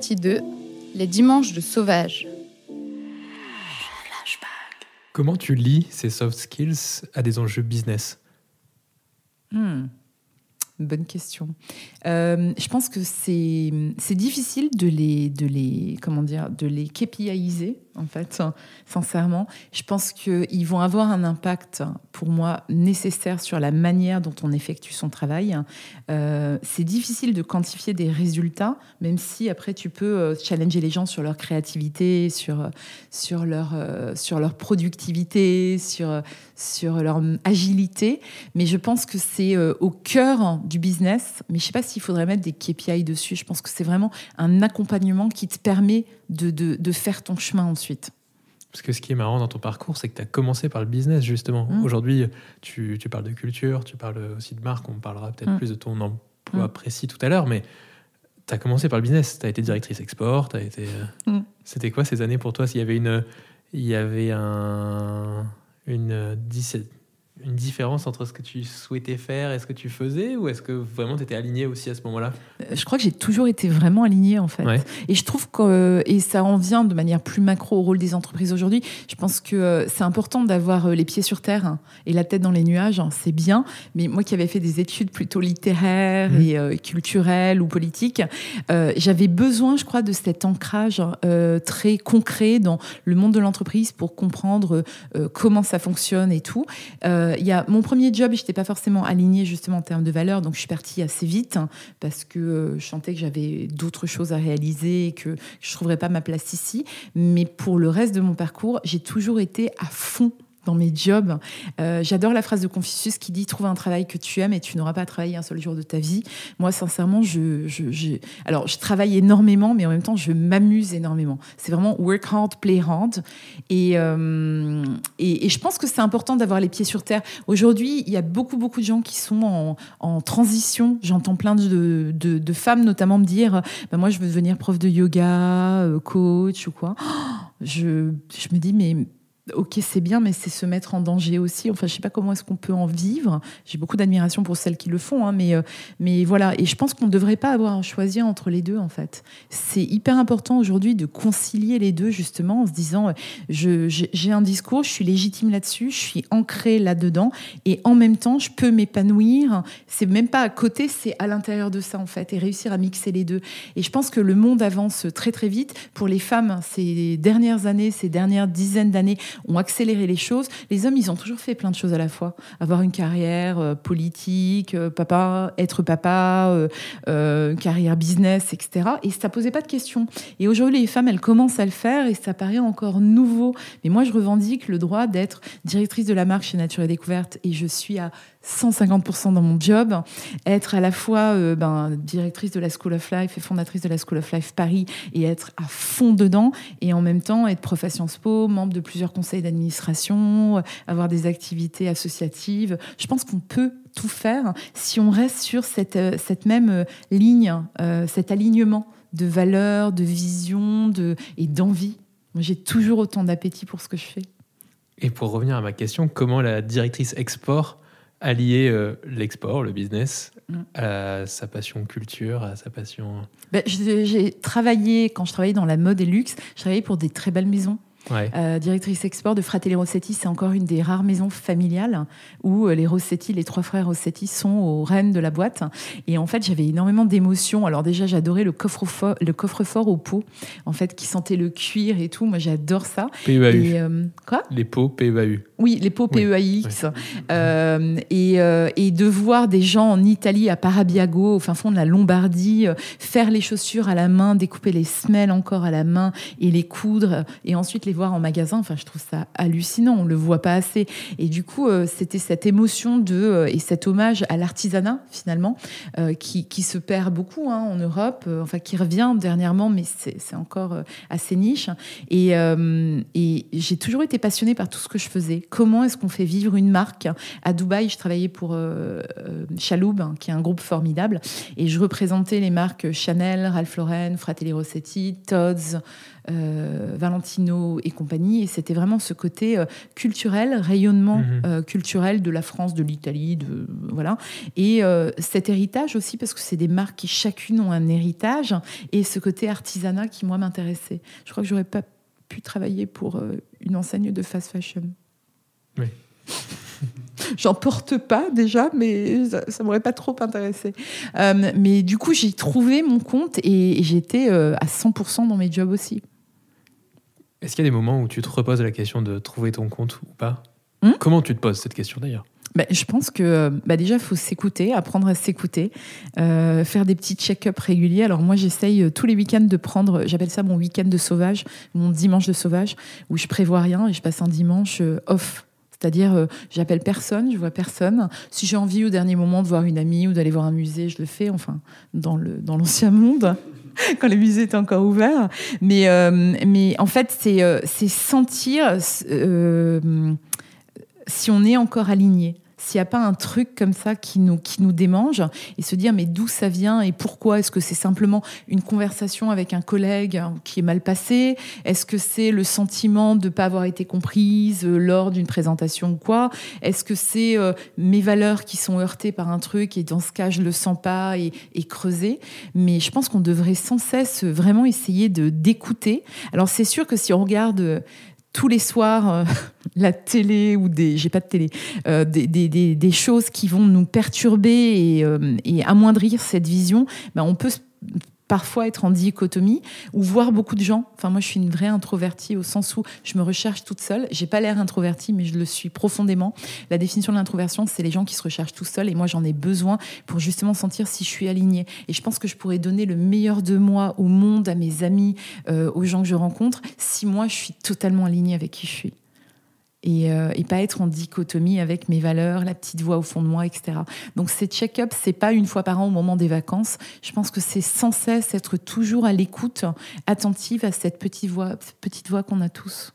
Partie 2. Les dimanches de sauvage. Comment tu lis ces soft skills à des enjeux business Hmm. Bonne question. Euh, je pense que c'est difficile de les de les comment dire de les KPIiser en fait sincèrement. Je pense qu'ils vont avoir un impact pour moi nécessaire sur la manière dont on effectue son travail. Euh, c'est difficile de quantifier des résultats, même si après tu peux euh, challenger les gens sur leur créativité, sur sur leur euh, sur leur productivité, sur sur leur agilité. Mais je pense que c'est euh, au cœur du business. Mais je sais pas s'il faudrait mettre des KPI dessus. Je pense que c'est vraiment un accompagnement qui te permet de, de, de faire ton chemin ensuite. Parce que ce qui est marrant dans ton parcours, c'est que tu as commencé par le business, justement. Mm. Aujourd'hui, tu, tu parles de culture, tu parles aussi de marque, on parlera peut-être Mm. plus de ton emploi Mm. précis tout à l'heure, mais tu as commencé par le business. Tu as été directrice export, t'as été... euh, Mm. C'était quoi ces années pour toi? S'il y avait une, il y avait un, une, dis- une différence entre ce que tu souhaitais faire et ce que tu faisais, ou est-ce que vraiment tu étais aligné aussi à ce moment-là? Euh, Je crois que j'ai toujours été vraiment alignée en fait. Ouais. Et je trouve que, euh, et ça en vient de manière plus macro au rôle des entreprises aujourd'hui, je pense que euh, c'est important d'avoir les pieds sur terre hein, et la tête dans les nuages, hein, c'est bien. Mais moi qui avais fait des études plutôt littéraires Mhm. et culturelles ou politiques, euh, j'avais besoin, je crois, de cet ancrage euh, très concret dans le monde de l'entreprise pour comprendre euh, comment ça fonctionne et tout. Euh, il y a mon premier job, je n'étais pas forcément alignée justement en termes de valeur, donc je suis partie assez vite hein, parce que euh, je sentais que j'avais d'autres choses à réaliser et que je ne trouverais pas ma place ici. Mais pour le reste de mon parcours, j'ai toujours été à fond dans mes jobs. Euh, J'adore la phrase de Confucius qui dit Trouve un travail que tu aimes et tu n'auras pas à travailler un seul jour de ta vie. Moi, sincèrement, je, je, alors, je travaille énormément, mais en même temps, je m'amuse énormément. C'est vraiment work hard, play hard. Et, euh, et, et je pense que c'est important d'avoir les pieds sur terre. Aujourd'hui, il y a beaucoup, beaucoup de gens qui sont en, transition. J'entends plein de, de, femmes, notamment, me dire bah, Moi, je veux devenir prof de yoga, euh, coach ou quoi. Je, je me dis Mais ok, c'est bien, mais c'est se mettre en danger aussi. Enfin, je sais pas comment est-ce qu'on peut en vivre. J'ai beaucoup d'admiration pour celles qui le font, hein, mais, euh, mais voilà. Et je pense qu'on ne devrait pas avoir à choisir entre les deux, en fait. C'est hyper important aujourd'hui de concilier les deux, justement, en se disant euh, j'ai un discours, je suis légitime là-dessus, je suis ancrée là-dedans, et en même temps, je peux m'épanouir. C'est même pas à côté, c'est à l'intérieur de ça, en fait, et réussir à mixer les deux. Et je pense que le monde avance très, très vite. Pour les femmes, ces dernières années, ces dernières dizaines d'années, ont accéléré les choses. Les hommes, ils ont toujours fait plein de choses à la fois. Avoir une carrière euh, politique, euh, papa, être papa, euh, carrière business, etc. Et ça posait pas de questions. Et aujourd'hui, les femmes, elles commencent à le faire et ça paraît encore nouveau. Mais moi, je revendique le droit d'être directrice de la marque chez Nature et Découverte et je suis à 150% dans mon job. Être à la fois euh, ben, directrice de la School of Life et fondatrice de la School of Life Paris et être à fond dedans et en même temps être prof à Sciences Po, membre de plusieurs conseils d'administration, euh, avoir des activités associatives. Je pense qu'on peut tout faire si on reste sur cette, euh, même ligne, cet alignement de valeurs, de vision et d'envie. J'ai toujours autant d'appétit pour ce que je fais. Et pour revenir à ma question, comment la directrice export a lié euh, l'export, le business, Mm. à sa passion culture, à sa passion... Ben, j'ai j'ai travaillé, quand je travaillais dans la mode et luxe, je travaillais pour des très belles maisons. Ouais. Euh, directrice export de Fratelli Rossetti, c'est encore une des rares maisons familiales où euh, les Rossetti, les trois frères Rossetti, sont aux rênes de la boîte. Et en fait, j'avais énormément d'émotions. Alors déjà, j'adorais le coffre-fort, le coffre-fort au pot, en fait, qui sentait le cuir et tout. Moi, j'adore ça. PEAU. Et euh, quoi? Les pots PEAU. Oui, les pots Oui, PEAX. Euh, et, et de voir des gens en Italie, à Parabiago, au fin fond de la Lombardie, faire les chaussures à la main, découper les semelles encore à la main et les coudre, et ensuite les en magasin. Enfin, je trouve ça hallucinant. On le voit pas assez. Et du coup, euh, c'était cette émotion de euh, et cet hommage à l'artisanat finalement euh, qui, qui se perd beaucoup hein, en Europe, enfin qui revient dernièrement, mais c'est encore assez niche. Et, et j'ai toujours été passionnée par tout ce que je faisais. Comment est-ce qu'on fait vivre une marque? À Dubaï, je travaillais pour Chaloub, hein, qui est un groupe formidable, et je représentais les marques Chanel, Ralph Lauren, Fratelli Rossetti, Tod's, euh, Valentino, et compagnie. Et c'était vraiment ce côté euh, culturel, rayonnement Mhm. euh, culturel de la France, de l'Italie, de voilà. Et euh, cet héritage aussi, parce que c'est des marques qui chacune ont un héritage, et ce côté artisanat qui moi m'intéressait. Je crois que j'aurais pas pu travailler pour une enseigne de fast fashion. Oui. J'en porte pas déjà, mais ça, ça m'aurait pas trop intéressé. Euh, mais du coup, j'ai trouvé mon compte et, et j'étais euh, à 100% dans mes jobs aussi. Est-ce qu'il y a des moments où tu te reposes la question de trouver ton compte ou pas Hmm Comment tu te poses cette question d'ailleurs Bah, je pense que bah, déjà, il faut s'écouter, apprendre à s'écouter, euh, faire des petits check-up réguliers. Alors moi, j'essaye euh, tous les week-ends de prendre, j'appelle ça mon week-end de sauvage, mon dimanche de sauvage, où je prévois rien et je passe un dimanche euh, off. C'est-à-dire, euh, j'appelle personne, je vois personne. Si j'ai envie au dernier moment de voir une amie ou d'aller voir un musée, je le fais, enfin, dans le dans l'ancien monde, quand les musées étaient encore ouverts. Mais, euh, mais en fait, c'est euh, sentir si on est encore aligné. S'il n'y a pas un truc comme ça qui nous, qui nous démange et se dire mais d'où ça vient et pourquoi Est-ce que c'est simplement une conversation avec un collègue qui est mal passée Est-ce que c'est le sentiment de ne pas avoir été comprise euh, lors d'une présentation ou quoi? Est-ce que c'est euh, mes valeurs qui sont heurtées par un truc et dans ce cas je le sens pas et, et creuser Mais je pense qu'on devrait sans cesse vraiment essayer de d'écouter. Alors c'est sûr que si on regarde tous les soirs euh, la télé ou des j'ai pas de télé euh, des, choses qui vont nous perturber et, euh, et amoindrir cette vision ben on peut s- parfois être en dichotomie ou voir beaucoup de gens. Enfin moi je suis une vraie introvertie au sens où je me recherche toute seule. J'ai pas l'air introvertie mais je le suis profondément. La définition de l'introversion c'est les gens qui se recherchent tout seuls et moi j'en ai besoin pour justement sentir si je suis alignée. Et je pense que je pourrais donner le meilleur de moi au monde à mes amis euh, aux gens que je rencontre si moi je suis totalement alignée avec qui je suis et, euh, et pas être en dichotomie avec mes valeurs, la petite voix au fond de moi, etc. Donc ces check-ups, c'est pas une fois par an au moment des vacances. Je pense que c'est sans cesse être toujours à l'écoute, attentive à cette petite voix, cette petite voix qu'on a tous.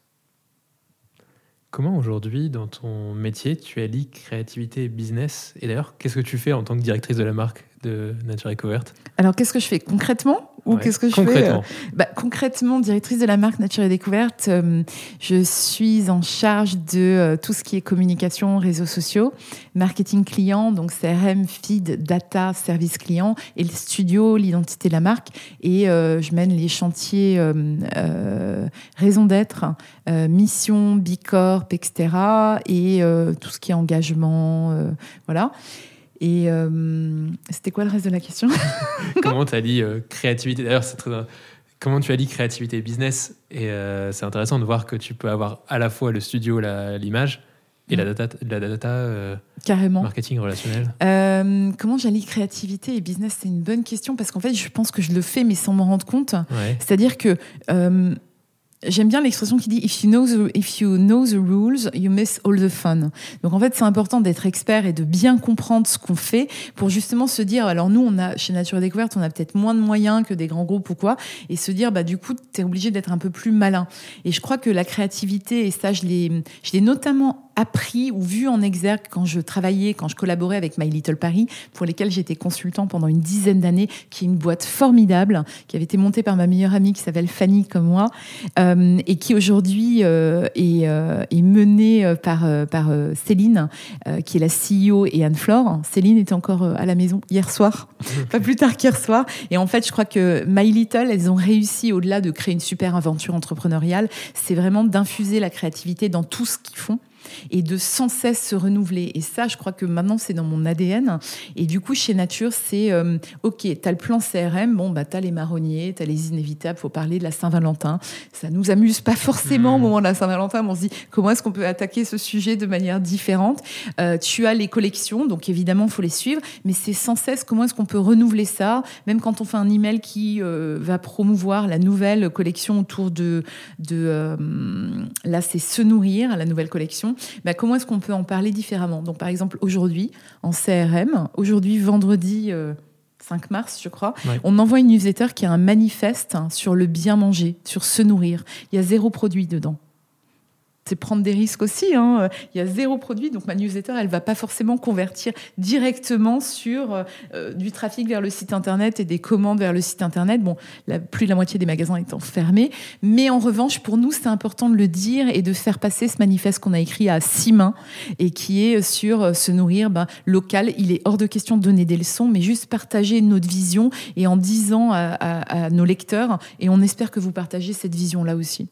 Comment aujourd'hui, dans ton métier, tu allies créativité et business? Et d'ailleurs, qu'est-ce que tu fais en tant que directrice de la marque? De Nature Découverte Alors qu'est-ce que je fais concrètement ou Ouais, qu'est-ce que je fais euh, concrètement Bah, concrètement, directrice de la marque Nature et Découverte, euh, je suis en charge de euh, tout ce qui est communication, réseaux sociaux, marketing client, donc CRM, feed, data, service client, et le studio, l'identité de la marque. Et euh, je mène les chantiers raison d'être, mission, Bicorp, etc. Et tout ce qui est engagement, voilà. Et euh, c'était quoi le reste de la question Comment tu allies euh, créativité? D'ailleurs, c'est très. Comment tu allies créativité et business? Et euh, c'est intéressant de voir que tu peux avoir à la fois le studio, l'image, et la data, la data euh, Carrément. marketing relationnel. Euh, comment j'allie créativité et business? C'est une bonne question parce qu'en fait, je pense que je le fais, mais sans m'en rendre compte. Ouais. C'est-à-dire que euh, j'aime bien l'expression qui dit if you, know the, if you know the rules, you miss all the fun. Donc en fait, c'est important d'être expert et de bien comprendre ce qu'on fait pour justement se dire alors nous, on a chez Nature Découverte, on a peut-être moins de moyens que des grands groupes ou quoi, et se dire bah du coup, tu es obligé d'être un peu plus malin. Et je crois que la créativité, et ça, je l'ai je l'ai notamment appris ou vu en exergue quand je travaillais, quand je collaborais avec My Little Paris, pour lesquels j'étais consultant pendant une dizaine d'années, qui est une boîte formidable, qui avait été montée par ma meilleure amie qui s'appelle Fanny comme moi, euh, et qui aujourd'hui euh, est, euh, est menée par, par Céline, qui est la CEO et Anne-Flore. Céline était encore à la maison hier soir, pas plus tard qu'hier soir. Et en fait, je crois que My Little, elles ont réussi, au-delà de créer une super aventure entrepreneuriale, c'est vraiment d'infuser la créativité dans tout ce qu'ils font et de sans cesse se renouveler. Et ça, je crois que maintenant, c'est dans mon ADN. Et du coup, chez Nature, c'est euh, OK, tu as le plan CRM, bon, bah, tu as les marronniers, tu as les inévitables, faut parler de la Saint-Valentin. Ça nous amuse pas forcément au Mhm. moment de la Saint-Valentin, mais on se dit comment est-ce qu'on peut attaquer ce sujet de manière différente? Euh, tu as les collections, donc évidemment, il faut les suivre, mais c'est sans cesse comment est-ce qu'on peut renouveler ça, même quand on fait un email qui euh, va promouvoir la nouvelle collection autour de, de là, c'est se nourrir, la nouvelle collection. Bah, comment est-ce qu'on peut en parler différemment? Donc, par exemple, aujourd'hui, en CRM, aujourd'hui, vendredi euh, 5 mars, je crois, Ouais. on envoie une newsletter qui a un manifeste hein, sur le bien manger, sur se nourrir. Il y a zéro produit dedans. C'est prendre des risques aussi. Hein. Il y a zéro produit, donc ma newsletter, elle va pas forcément convertir directement sur euh, du trafic vers le site internet et des commandes vers le site internet. Bon, plus de la moitié des magasins étant fermés, mais en revanche, pour nous, c'est important de le dire et de faire passer ce manifeste qu'on a écrit à six mains et qui est sur euh, se nourrir ben, local. Il est hors de question de donner des leçons, mais juste partager notre vision et en disant à, à nos lecteurs, et on espère que vous partagez cette vision là aussi.